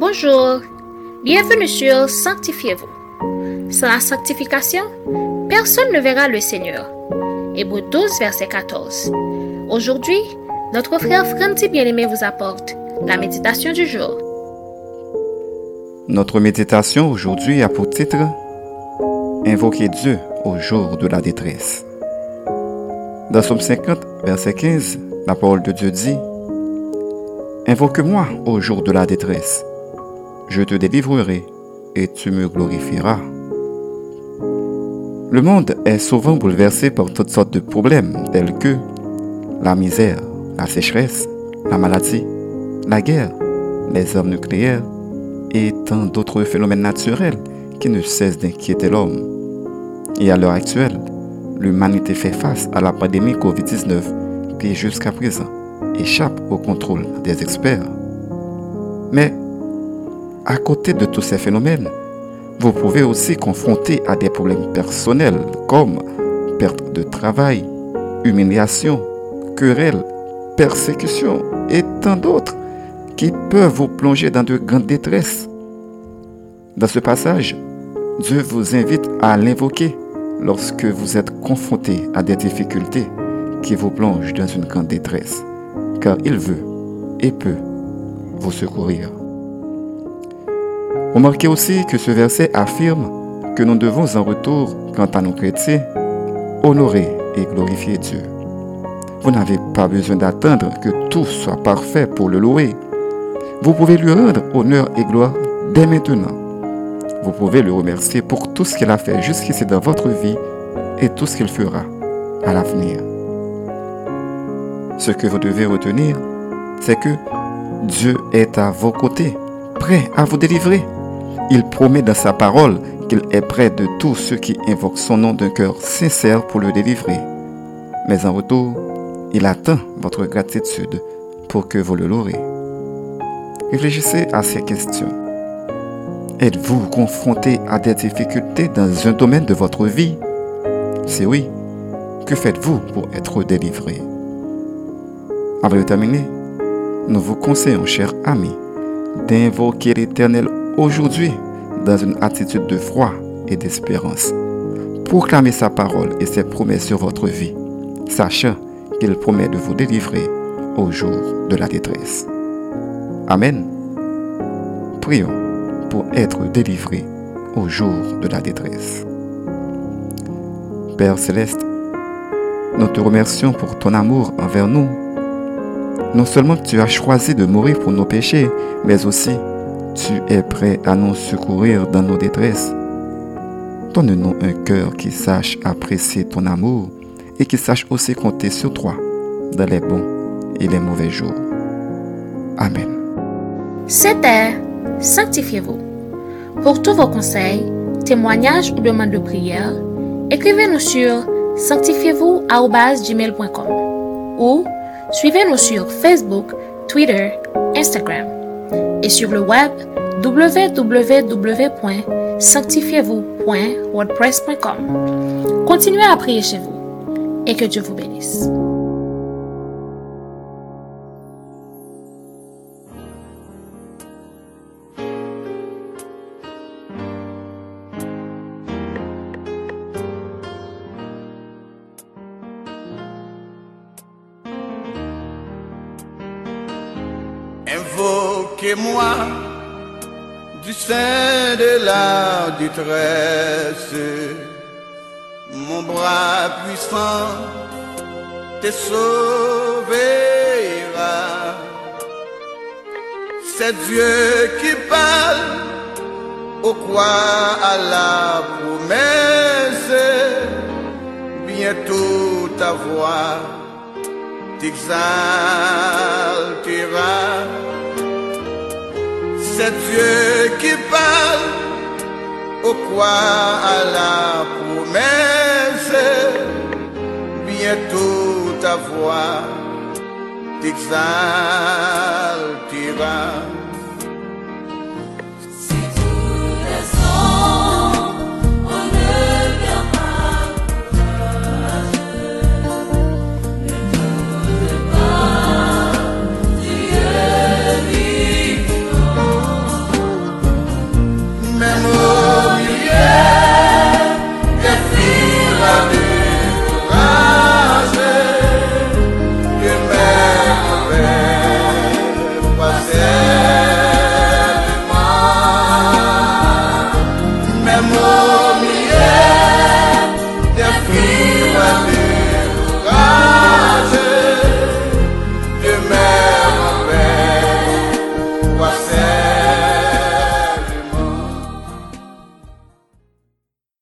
Bonjour, bienvenue sur Sanctifiez-vous. Sans la sanctification, personne ne verra le Seigneur. Hébreu 12, verset 14. Aujourd'hui, notre frère Franti Bien-Aimé vous apporte la méditation du jour. Notre méditation aujourd'hui a pour titre Invoquer Dieu au jour de la détresse. Dans Somme 50, verset 15, la parole de Dieu dit Invoque-moi au jour de la détresse. Je te délivrerai et tu me glorifieras. Le monde est souvent bouleversé par toutes sortes de problèmes tels que la misère, la sécheresse, la maladie, la guerre, les armes nucléaires et tant d'autres phénomènes naturels qui ne cessent d'inquiéter l'homme. Et à l'heure actuelle, l'humanité fait face à la pandémie COVID-19 qui jusqu'à présent échappe au contrôle des experts. Mais à côté de tous ces phénomènes, vous pouvez aussi confronter à des problèmes personnels comme perte de travail, humiliation, querelle, persécution et tant d'autres qui peuvent vous plonger dans de grandes détresses. Dans ce passage, Dieu vous invite à l'invoquer lorsque vous êtes confronté à des difficultés qui vous plongent dans une grande détresse car il veut et peut vous secourir. Remarquez aussi que ce verset affirme que nous devons en retour, quant à nos chrétiens, honorer et glorifier Dieu. Vous n'avez pas besoin d'attendre que tout soit parfait pour le louer. Vous pouvez lui rendre honneur et gloire dès maintenant. Vous pouvez le remercier pour tout ce qu'il a fait jusqu'ici dans votre vie et tout ce qu'il fera à l'avenir. Ce que vous devez retenir, c'est que Dieu est à vos côtés, prêt à vous délivrer. Il promet dans sa parole qu'il est près de tous ceux qui invoquent son nom d'un cœur sincère pour le délivrer. Mais en retour, il attend votre gratitude pour que vous le louerez. Réfléchissez à ces questions. Êtes-vous confronté à des difficultés dans un domaine de votre vie? Si oui, que faites-vous pour être délivré? Avant de terminer, nous vous conseillons, chers amis, d'invoquer l'Éternel aujourd'hui dans une attitude de foi et d'espérance. Proclamez sa parole et ses promesses sur votre vie, sachant qu'il promet de vous délivrer au jour de la détresse. Amen. Prions pour être délivrés au jour de la détresse. Père céleste, nous te remercions pour ton amour envers nous non seulement tu as choisi de mourir pour nos péchés, mais aussi tu es prêt à nous secourir dans nos détresses? Donne-nous un cœur qui sache apprécier ton amour et qui sache aussi compter sur toi dans les bons et les mauvais jours. Amen. C'était Sanctifiez-vous. Pour tous vos conseils, témoignages ou demandes de prière, écrivez-nous sur sanctifiez-vous@gmail.com ou Suivez-nous sur Facebook, Twitter, Instagram et sur le web www.sanctifiez-vous.wordpress.com. Continuez à prier chez vous et que Dieu vous bénisse. Invoquez-moi du sein de la détresse, mon bras puissant te sauvera. C'est Dieu qui parle, au quoi à la promesse, bientôt ta voix t'exaltera. C'est Dieu qui parle, au quoi à la promesse, bientôt ta voix t'exaltera.